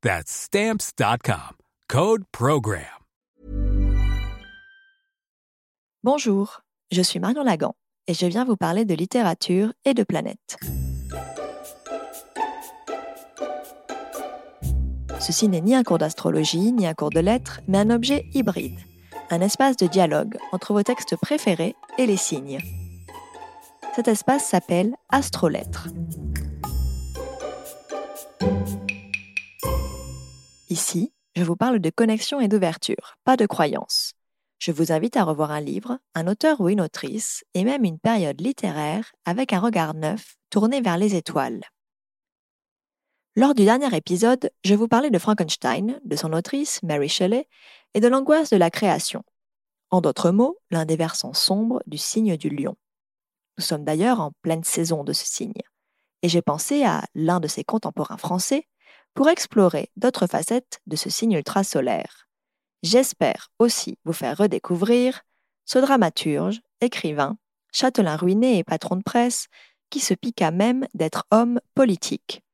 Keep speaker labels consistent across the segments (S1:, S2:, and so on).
S1: That's Stamps.com. Code Program.
S2: Bonjour, je suis Marion Lagan et je viens vous parler de littérature et de planète. Ceci n'est ni un cours d'astrologie, ni un cours de lettres, mais un objet hybride, un espace de dialogue entre vos textes préférés et les signes. Cet espace s'appelle Astrolettres. Ici, je vous parle de connexion et d'ouverture, pas de croyance. Je vous invite à revoir un livre, un auteur ou une autrice, et même une période littéraire avec un regard neuf tourné vers les étoiles. Lors du dernier épisode, je vous parlais de Frankenstein, de son autrice, Mary Shelley, et de l'angoisse de la création. En d'autres mots, l'un des versants sombres du signe du lion. Nous sommes d'ailleurs en pleine saison de ce signe. Et j'ai pensé à l'un de ses contemporains français, pour explorer d'autres facettes de ce signe ultrasolaire. J'espère aussi vous faire redécouvrir ce dramaturge, écrivain, châtelain ruiné et patron de presse, qui se piqua même d'être homme politique.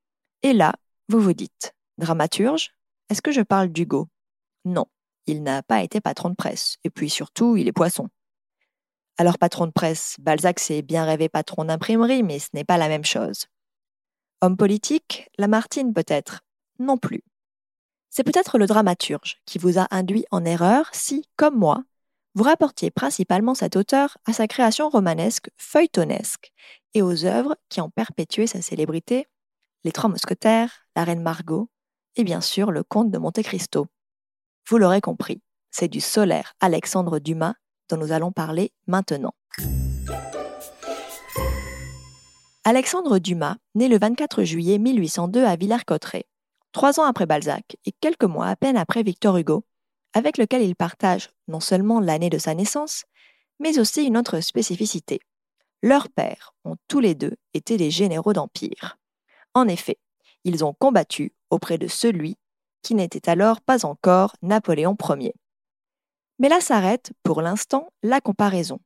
S2: Et là, vous vous dites, dramaturge Est-ce que je parle d'Hugo? Non, il n'a pas été patron de presse, et puis surtout, il est poisson. Alors patron de presse, Balzac s'est bien rêvé patron d'imprimerie, mais ce n'est pas la même chose. Homme politique, Lamartine peut-être, non plus. C'est peut-être le dramaturge qui vous a induit en erreur si, comme moi, vous rapportiez principalement cet auteur à sa création romanesque feuilletonesque et aux œuvres qui ont perpétué sa célébrité, Les Trois Mousquetaires, La Reine Margot et bien sûr le Comte de Monte Cristo. Vous l'aurez compris, c'est du solaire Alexandre Dumas dont nous allons parler maintenant. Alexandre Dumas, né le 24 juillet 1802 à Villers-Cotterêts, trois ans après Balzac et quelques mois à peine après Victor Hugo, avec lequel il partage non seulement l'année de sa naissance, mais aussi une autre spécificité. Leurs pères ont tous les deux été des généraux d'Empire. En effet, ils ont combattu auprès de celui qui n'était alors pas encore Napoléon Ier. Mais là s'arrête, pour l'instant, la comparaison.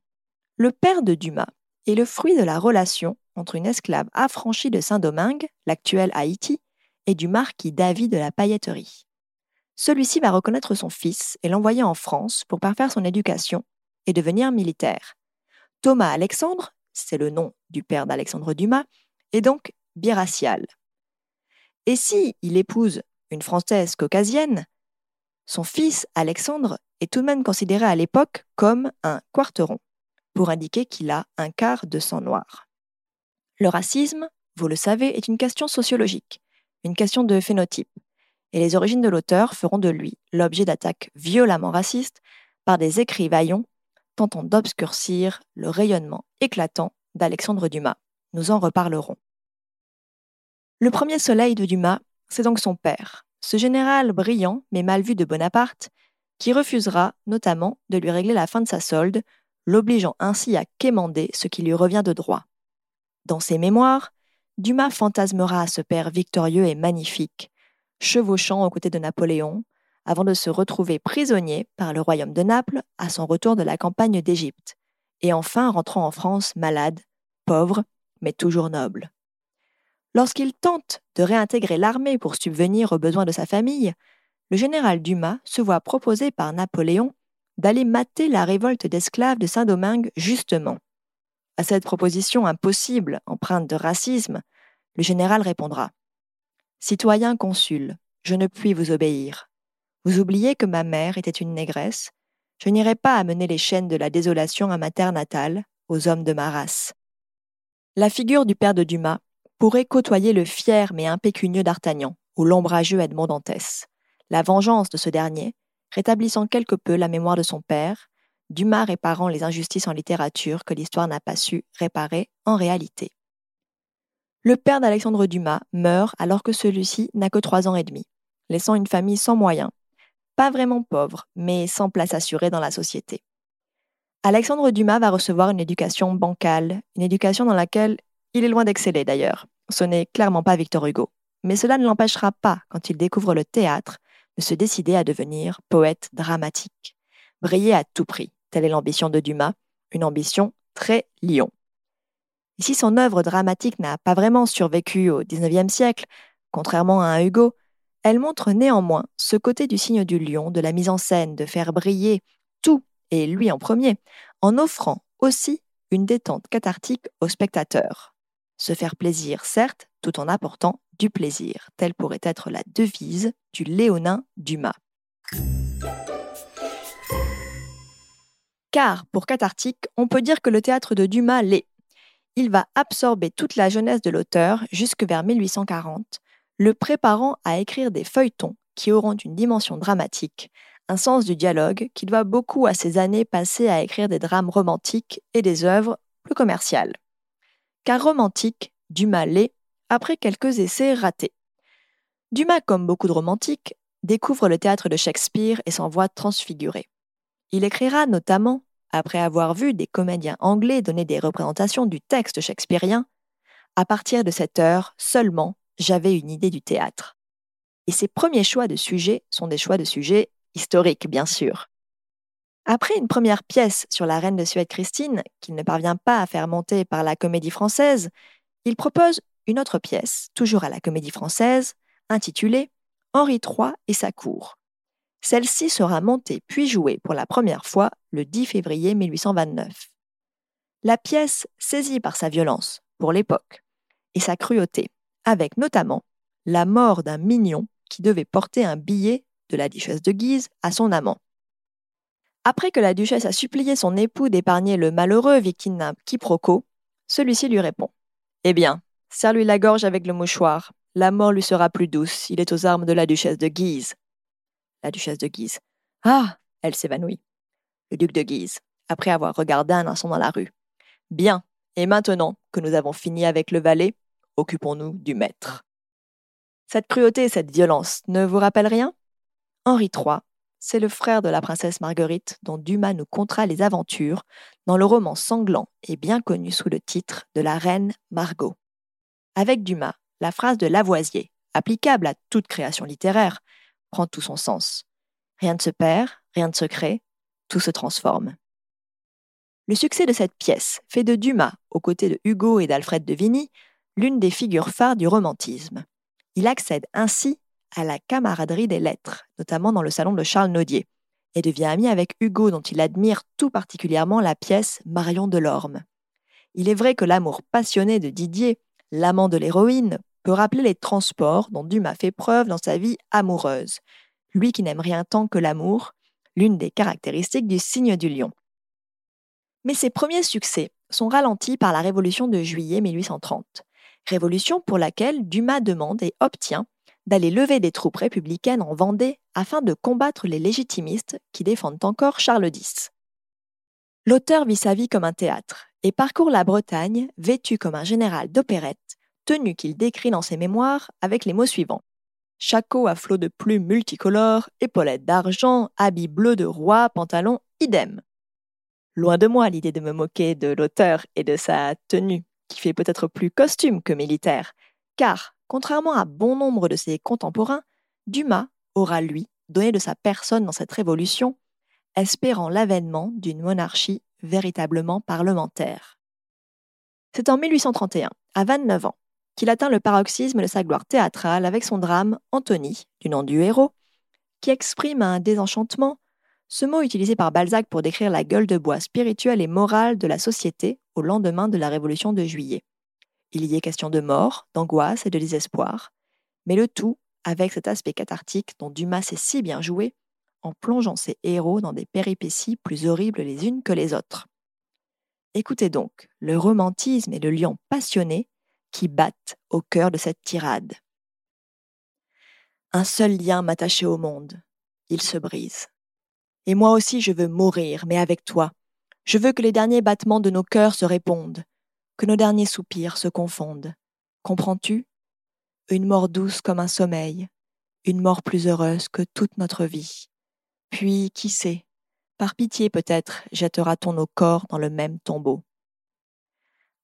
S2: Le père de Dumas est le fruit de la relation entre une esclave affranchie de Saint-Domingue, l'actuel Haïti, et du marquis David de la pailletterie. Celui-ci va reconnaître son fils et l'envoyer en France pour parfaire son éducation et devenir militaire. Thomas Alexandre, c'est le nom du père d'Alexandre Dumas, est donc biracial. Et si il épouse une Française caucasienne, son fils Alexandre est tout de même considéré à l'époque comme un quarteron, pour indiquer qu'il a un quart de sang noir. Le racisme, vous le savez, est une question sociologique une question de phénotype, et les origines de l'auteur feront de lui l'objet d'attaques violemment racistes par des écrivaillons tentant d'obscurcir le rayonnement éclatant d'Alexandre Dumas. Nous en reparlerons. Le premier soleil de Dumas, c'est donc son père, ce général brillant mais mal vu de Bonaparte, qui refusera notamment de lui régler la fin de sa solde, l'obligeant ainsi à quémander ce qui lui revient de droit. Dans ses mémoires, Dumas fantasmera ce père victorieux et magnifique, chevauchant aux côtés de Napoléon, avant de se retrouver prisonnier par le royaume de Naples à son retour de la campagne d'Égypte, et enfin rentrant en France malade, pauvre, mais toujours noble. Lorsqu'il tente de réintégrer l'armée pour subvenir aux besoins de sa famille, le général Dumas se voit proposer par Napoléon d'aller mater la révolte d'esclaves de Saint-Domingue justement. À cette proposition impossible, empreinte de racisme, le général répondra Citoyen consul, je ne puis vous obéir. Vous oubliez que ma mère était une négresse, Je n'irai pas amener les chaînes de la désolation à ma terre natale, aux hommes de ma race. La figure du père de Dumas pourrait côtoyer le fier mais impécunieux d'Artagnan ou l'ombrageux Edmond Dantès. La vengeance de ce dernier, rétablissant quelque peu la mémoire de son père, Dumas réparant les injustices en littérature que l'histoire n'a pas su réparer en réalité. Le père d'Alexandre Dumas meurt alors que celui-ci n'a que trois ans et demi, laissant une famille sans moyens, pas vraiment pauvre, mais sans place assurée dans la société. Alexandre Dumas va recevoir une éducation bancale, une éducation dans laquelle il est loin d'exceller d'ailleurs. Ce n'est clairement pas Victor Hugo. Mais cela ne l'empêchera pas, quand il découvre le théâtre, de se décider à devenir poète dramatique. Briller à tout prix, telle est l'ambition de Dumas, une ambition très lion. Et si son œuvre dramatique n'a pas vraiment survécu au XIXe siècle, contrairement à un Hugo, elle montre néanmoins ce côté du signe du lion, de la mise en scène, de faire briller tout, et lui en premier, en offrant aussi une détente cathartique au spectateur. Se faire plaisir, certes, tout en apportant du plaisir. Telle pourrait être la devise du Léonin Dumas. Car, pour cathartique, on peut dire que le théâtre de Dumas l'est. Il va absorber toute la jeunesse de l'auteur jusque vers 1840, le préparant à écrire des feuilletons qui auront une dimension dramatique, un sens du dialogue qui doit beaucoup à ses années passées à écrire des drames romantiques et des œuvres plus commerciales. Car romantique, Dumas l'est, après quelques essais ratés. Dumas, comme beaucoup de romantiques, découvre le théâtre de Shakespeare et s'en voit transfiguré. Il écrira notamment, après avoir vu des comédiens anglais donner des représentations du texte shakespearien, à partir de cette heure seulement, j'avais une idée du théâtre. Et ses premiers choix de sujets sont des choix de sujets historiques, bien sûr. Après une première pièce sur la reine de Suède Christine, qu'il ne parvient pas à faire monter par la comédie française, il propose une autre pièce, toujours à la Comédie Française, intitulée Henri III et sa cour. Celle-ci sera montée puis jouée pour la première fois le 10 février 1829. La pièce saisit par sa violence, pour l'époque, et sa cruauté, avec notamment la mort d'un mignon qui devait porter un billet de la duchesse de Guise à son amant. Après que la duchesse a supplié son époux d'épargner le malheureux victime d'un quiproquo, celui-ci lui répond Eh bien, Serre-lui la gorge avec le mouchoir. La mort lui sera plus douce. Il est aux armes de la duchesse de Guise. La duchesse de Guise. Ah Elle s'évanouit. Le duc de Guise, après avoir regardé un instant dans la rue. Bien. Et maintenant que nous avons fini avec le valet, occupons-nous du maître. Cette cruauté et cette violence ne vous rappellent rien? Henri III, c'est le frère de la princesse Marguerite dont Dumas nous contera les aventures dans le roman sanglant et bien connu sous le titre de La reine Margot. Avec Dumas, la phrase de Lavoisier, applicable à toute création littéraire, prend tout son sens. Rien ne se perd, rien ne se crée, tout se transforme. Le succès de cette pièce fait de Dumas, aux côtés de Hugo et d'Alfred de Vigny, l'une des figures phares du romantisme. Il accède ainsi à la camaraderie des lettres, notamment dans le salon de Charles Naudier, et devient ami avec Hugo dont il admire tout particulièrement la pièce Marion de Lorme. Il est vrai que l'amour passionné de Didier l'amant de l'héroïne, rappeler les transports dont Dumas fait preuve dans sa vie amoureuse, lui qui n'aime rien tant que l'amour, l'une des caractéristiques du signe du lion. Mais ses premiers succès sont ralentis par la Révolution de juillet 1830, révolution pour laquelle Dumas demande et obtient d'aller lever des troupes républicaines en Vendée afin de combattre les légitimistes qui défendent encore Charles X. L'auteur vit sa vie comme un théâtre et parcourt la Bretagne vêtu comme un général d'opérette, tenue qu'il décrit dans ses mémoires avec les mots suivants. Chaco à flot de plumes multicolores, épaulettes d'argent, habits bleus de roi, pantalon idem. Loin de moi l'idée de me moquer de l'auteur et de sa tenue, qui fait peut-être plus costume que militaire, car, contrairement à bon nombre de ses contemporains, Dumas aura, lui, donné de sa personne dans cette révolution, espérant l'avènement d'une monarchie véritablement parlementaire. C'est en 1831, à 29 ans, qu'il atteint le paroxysme de sa gloire théâtrale avec son drame Anthony, du nom du héros, qui exprime un désenchantement, ce mot utilisé par Balzac pour décrire la gueule de bois spirituelle et morale de la société au lendemain de la Révolution de juillet. Il y est question de mort, d'angoisse et de désespoir, mais le tout avec cet aspect cathartique dont Dumas sait si bien jouer, en plongeant ses héros dans des péripéties plus horribles les unes que les autres. Écoutez donc le romantisme et le lion passionné qui battent au cœur de cette tirade. Un seul lien m'attachait au monde. Il se brise. Et moi aussi je veux mourir, mais avec toi. Je veux que les derniers battements de nos cœurs se répondent, que nos derniers soupirs se confondent. Comprends-tu? Une mort douce comme un sommeil, une mort plus heureuse que toute notre vie. Puis, qui sait, par pitié peut-être, jettera-t-on nos corps dans le même tombeau.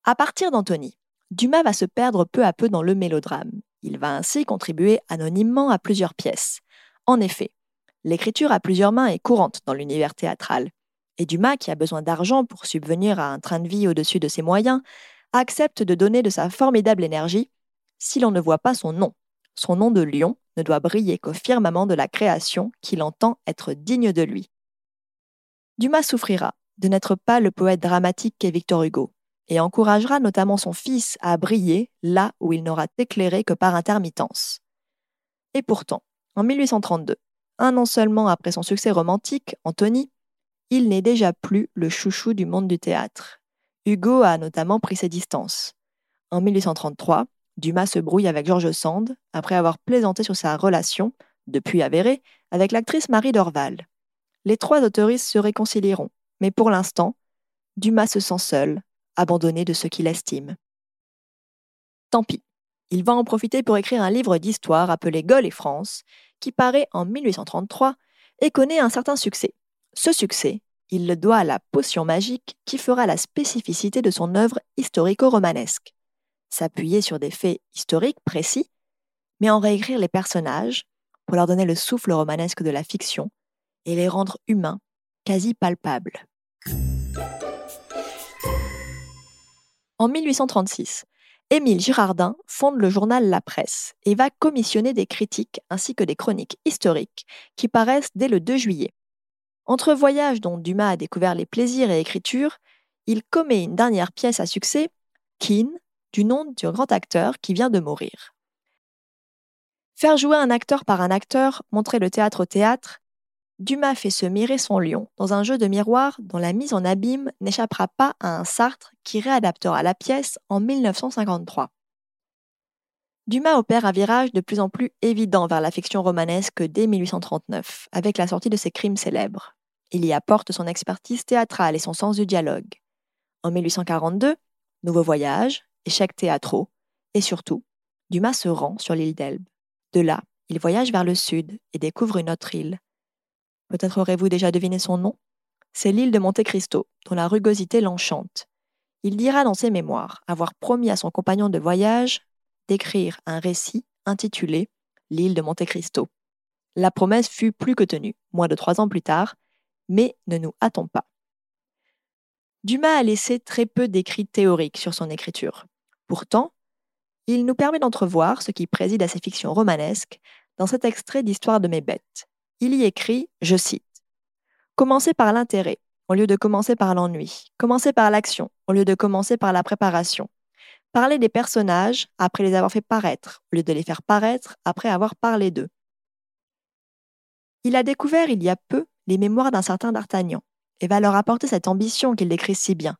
S2: À partir d'Anthony, Dumas va se perdre peu à peu dans le mélodrame. Il va ainsi contribuer anonymement à plusieurs pièces. En effet, l'écriture à plusieurs mains est courante dans l'univers théâtral. Et Dumas, qui a besoin d'argent pour subvenir à un train de vie au-dessus de ses moyens, accepte de donner de sa formidable énergie si l'on ne voit pas son nom. Son nom de lion ne doit briller qu'au firmament de la création qu'il entend être digne de lui. Dumas souffrira de n'être pas le poète dramatique qu'est Victor Hugo, et encouragera notamment son fils à briller là où il n'aura éclairé que par intermittence. Et pourtant, en 1832, un an seulement après son succès romantique, Antony, il n'est déjà plus le chouchou du monde du théâtre. Hugo a notamment pris ses distances. En 1833, Dumas se brouille avec George Sand après avoir plaisanté sur sa relation, depuis avérée, avec l'actrice Marie Dorval. Les trois autoristes se réconcilieront, mais pour l'instant, Dumas se sent seul, abandonné de ce qu'il estime. Tant pis, il va en profiter pour écrire un livre d'histoire appelé Gaulle et France, qui paraît en 1833 et connaît un certain succès. Ce succès, il le doit à la potion magique qui fera la spécificité de son œuvre historico-romanesque s'appuyer sur des faits historiques précis, mais en réécrire les personnages pour leur donner le souffle romanesque de la fiction et les rendre humains, quasi palpables. En 1836, Émile Girardin fonde le journal La Presse et va commissionner des critiques ainsi que des chroniques historiques qui paraissent dès le 2 juillet. Entre voyages dont Dumas a découvert les plaisirs et écriture, il commet une dernière pièce à succès, Keane, du nom d'un grand acteur qui vient de mourir. Faire jouer un acteur par un acteur, montrer le théâtre au théâtre, Dumas fait se mirer son lion dans un jeu de miroir dont la mise en abîme n'échappera pas à un Sartre qui réadaptera la pièce en 1953. Dumas opère un virage de plus en plus évident vers la fiction romanesque dès 1839, avec la sortie de ses crimes célèbres. Il y apporte son expertise théâtrale et son sens du dialogue. En 1842, Nouveau voyage, échecs théâtraux, et surtout, Dumas se rend sur l'île d'Elbe. De là, il voyage vers le sud et découvre une autre île. Peut-être aurez-vous déjà deviné son nom C'est l'île de Monte Cristo, dont la rugosité l'enchante. Il dira dans ses mémoires avoir promis à son compagnon de voyage d'écrire un récit intitulé L'île de Monte Cristo. La promesse fut plus que tenue, moins de trois ans plus tard, mais ne nous hâtons pas. Dumas a laissé très peu d'écrits théoriques sur son écriture. Pourtant, il nous permet d'entrevoir ce qui préside à ses fictions romanesques dans cet extrait d'Histoire de mes bêtes. Il y écrit, je cite, Commencez par l'intérêt au lieu de commencer par l'ennui. Commencez par l'action au lieu de commencer par la préparation. Parlez des personnages après les avoir fait paraître au lieu de les faire paraître après avoir parlé d'eux. Il a découvert il y a peu les mémoires d'un certain d'Artagnan et va leur apporter cette ambition qu'il décrit si bien,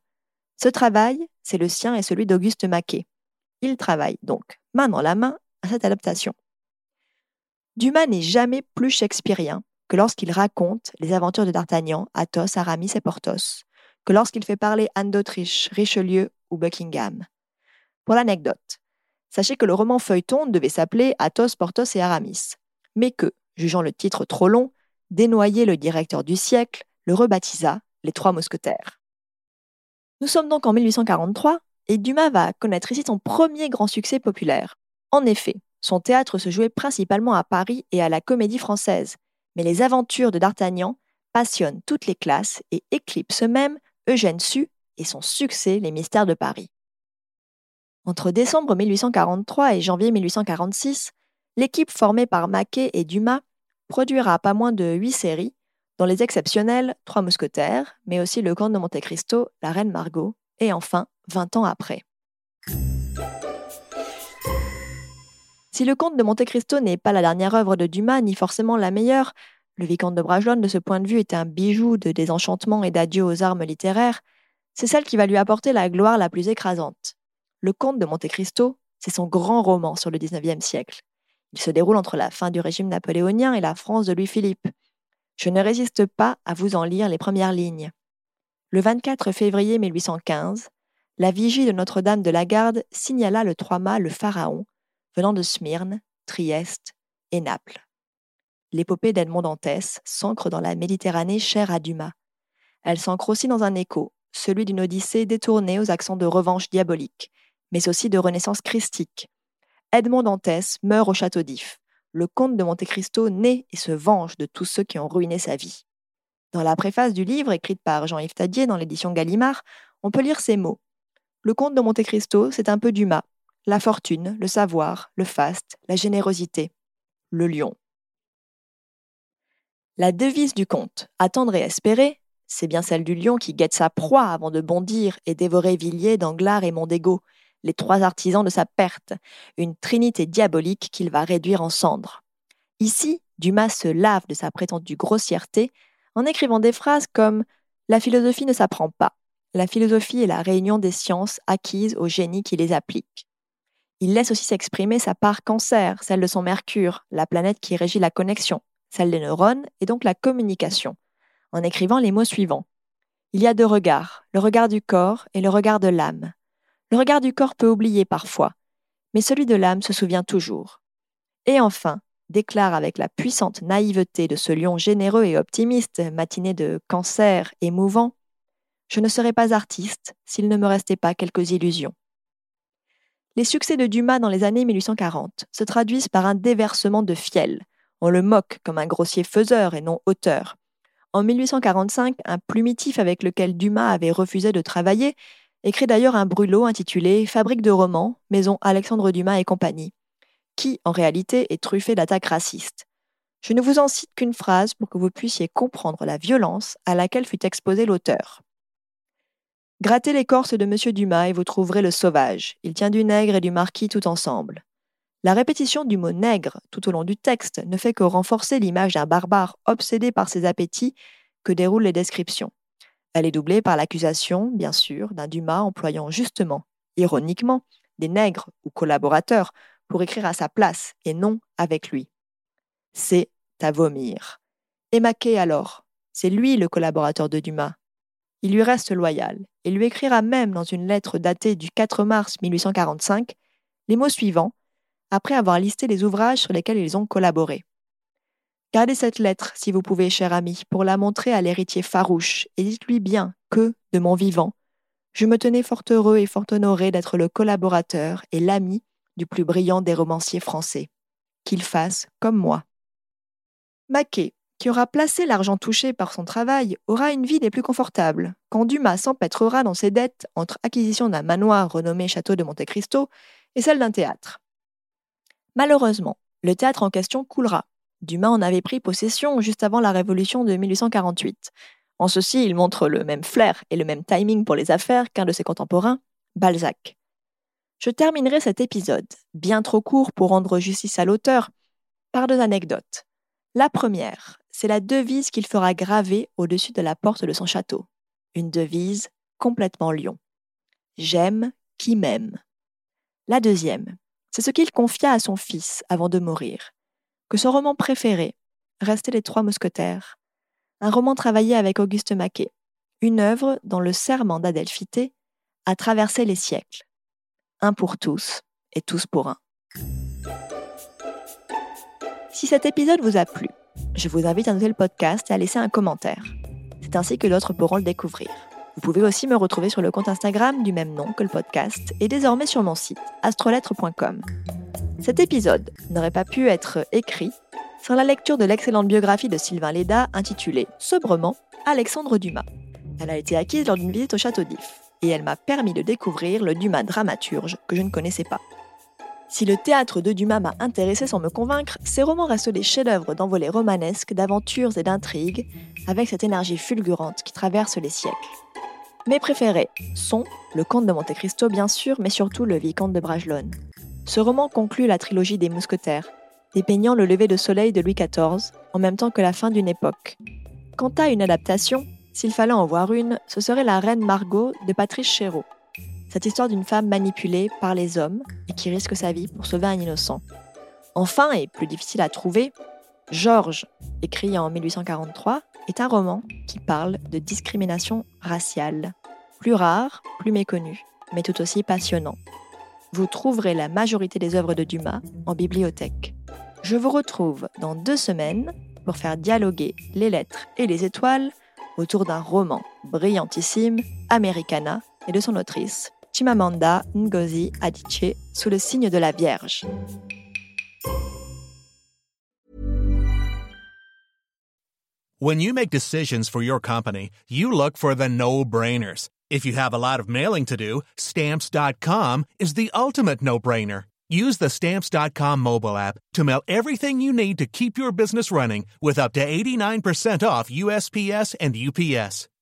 S2: ce travail, c'est le sien et celui d'Auguste Maquet. Il travaille donc main dans la main à cette adaptation. Dumas n'est jamais plus shakespearien que lorsqu'il raconte les aventures de D'Artagnan, Athos, Aramis et Porthos, que lorsqu'il fait parler Anne d'Autriche, Richelieu ou Buckingham. Pour l'anecdote, sachez que le roman feuilleton devait s'appeler Athos, Porthos et Aramis, mais que, jugeant le titre trop long, Desnoyers, le directeur du siècle, le rebaptisa Les Trois Mousquetaires. Nous sommes donc en 1843 et Dumas va connaître ici son premier grand succès populaire. En effet, son théâtre se jouait principalement à Paris et à la Comédie Française, mais les aventures de D'Artagnan passionnent toutes les classes et éclipsent même Eugène Sue et son succès Les Mystères de Paris. Entre décembre 1843 et janvier 1846, l'équipe formée par Maquet et Dumas produira pas moins de huit séries, dans les exceptionnels, Trois Mousquetaires, mais aussi Le Comte de Monte Cristo, La Reine Margot, et enfin, 20 ans après. Si Le Comte de Monte Cristo n'est pas la dernière œuvre de Dumas, ni forcément la meilleure, le vicomte de Bragelonne, de ce point de vue, est un bijou de désenchantement et d'adieu aux armes littéraires, c'est celle qui va lui apporter la gloire la plus écrasante. Le comte de Monte Cristo, c'est son grand roman sur le XIXe siècle. Il se déroule entre la fin du régime napoléonien et la France de Louis-Philippe. Je ne résiste pas à vous en lire les premières lignes. Le 24 février 1815, la vigie de Notre-Dame de la Garde signala le trois-mâts le Pharaon, venant de Smyrne, Trieste et Naples l'épopée d'Edmond Dantès s'ancre dans la Méditerranée chère à Dumas. Elle s'ancre aussi dans un écho, celui d'une odyssée détournée aux accents de revanche diabolique, mais aussi de renaissance christique. Edmond Dantès meurt au château d'If. Le comte de Monte Cristo naît et se venge de tous ceux qui ont ruiné sa vie. Dans la préface du livre, écrite par Jean-Yves Tadier dans l'édition Gallimard, on peut lire ces mots. Le comte de Monte Cristo, c'est un peu Dumas. La fortune, le savoir, le faste, la générosité. Le lion. La devise du conte, attendre et espérer, c'est bien celle du lion qui guette sa proie avant de bondir et dévorer Villiers, Danglars et Mondego, les trois artisans de sa perte, une trinité diabolique qu'il va réduire en cendres. Ici, Dumas se lave de sa prétendue grossièreté en écrivant des phrases comme La philosophie ne s'apprend pas. La philosophie est la réunion des sciences acquises au génie qui les applique. Il laisse aussi s'exprimer sa part cancer, celle de son Mercure, la planète qui régit la connexion, celle des neurones, et donc la communication, en écrivant les mots suivants. Il y a deux regards, le regard du corps et le regard de l'âme. Le regard du corps peut oublier parfois, mais celui de l'âme se souvient toujours. Et enfin, déclare avec la puissante naïveté de ce lion généreux et optimiste, matiné de cancer émouvant, Je ne serais pas artiste s'il ne me restait pas quelques illusions. Les succès de Dumas dans les années 1840 se traduisent par un déversement de fiel, on le moque comme un grossier faiseur et non auteur. En 1845, un plumitif avec lequel Dumas avait refusé de travailler écrit d'ailleurs un brûlot intitulé Fabrique de romans, maison Alexandre Dumas et compagnie, qui en réalité est truffé d'attaques racistes. Je ne vous en cite qu'une phrase pour que vous puissiez comprendre la violence à laquelle fut exposé l'auteur. Grattez l'écorce de M. Dumas et vous trouverez le sauvage. Il tient du nègre et du marquis tout ensemble. La répétition du mot nègre tout au long du texte ne fait que renforcer l'image d'un barbare obsédé par ses appétits que déroulent les descriptions. Elle est doublée par l'accusation, bien sûr, d'un Dumas employant justement, ironiquement, des nègres ou collaborateurs pour écrire à sa place et non avec lui. C'est à vomir. Et Maquet alors, c'est lui le collaborateur de Dumas. Il lui reste loyal et lui écrira même dans une lettre datée du 4 mars 1845 les mots suivants après avoir listé les ouvrages sur lesquels ils ont collaboré. Gardez cette lettre, si vous pouvez, cher ami, pour la montrer à l'héritier farouche, et dites-lui bien que, de mon vivant, je me tenais fort heureux et fort honoré d'être le collaborateur et l'ami du plus brillant des romanciers français. Qu'il fasse comme moi. Maquet, qui aura placé l'argent touché par son travail, aura une vie des plus confortables, quand Dumas s'empêtrera dans ses dettes entre acquisition d'un manoir renommé Château de Monte Cristo et celle d'un théâtre. Malheureusement, le théâtre en question coulera. Dumas en avait pris possession juste avant la Révolution de 1848. En ceci, il montre le même flair et le même timing pour les affaires qu'un de ses contemporains, Balzac. Je terminerai cet épisode, bien trop court pour rendre justice à l'auteur, par deux anecdotes. La première, c'est la devise qu'il fera graver au-dessus de la porte de son château. Une devise complètement lion. J'aime qui m'aime. La deuxième, c'est ce qu'il confia à son fils avant de mourir, que son roman préféré restait Les Trois Mousquetaires, un roman travaillé avec Auguste Maquet, une œuvre dont le serment d'Adelphité a traversé les siècles. Un pour tous et tous pour un. Si cet épisode vous a plu, je vous invite à noter le podcast et à laisser un commentaire. C'est ainsi que d'autres pourront le découvrir. Vous pouvez aussi me retrouver sur le compte Instagram du même nom que le podcast et désormais sur mon site astrolettre.com. Cet épisode n'aurait pas pu être écrit sans la lecture de l'excellente biographie de Sylvain Léda intitulée sobrement Alexandre Dumas. Elle a été acquise lors d'une visite au château d'If et elle m'a permis de découvrir le Dumas dramaturge que je ne connaissais pas. Si le théâtre de Dumas m'a intéressé sans me convaincre, ces romans restent des chefs-d'œuvre d'envolées romanesques, d'aventures et d'intrigues, avec cette énergie fulgurante qui traverse les siècles. Mes préférés sont Le Comte de Monte Cristo, bien sûr, mais surtout Le Vicomte de Bragelonne. Ce roman conclut la trilogie des Mousquetaires, dépeignant le lever de soleil de Louis XIV en même temps que la fin d'une époque. Quant à une adaptation, s'il fallait en voir une, ce serait La Reine Margot de Patrice Chéreau. Cette histoire d'une femme manipulée par les hommes et qui risque sa vie pour sauver un innocent. Enfin, et plus difficile à trouver, Georges, écrit en 1843, est un roman qui parle de discrimination raciale. Plus rare, plus méconnu, mais tout aussi passionnant. Vous trouverez la majorité des œuvres de Dumas en bibliothèque. Je vous retrouve dans deux semaines pour faire dialoguer les lettres et les étoiles autour d'un roman brillantissime, Americana, et de son autrice, Chimamanda Ngozi Adichie, sous le signe de la Vierge.
S3: When you make decisions for your company, you look for the no-brainers. If you have a lot of mailing to do, stamps.com is the ultimate no-brainer. Use the stamps.com mobile app to mail everything you need to keep your business running with up to 89% off USPS and UPS.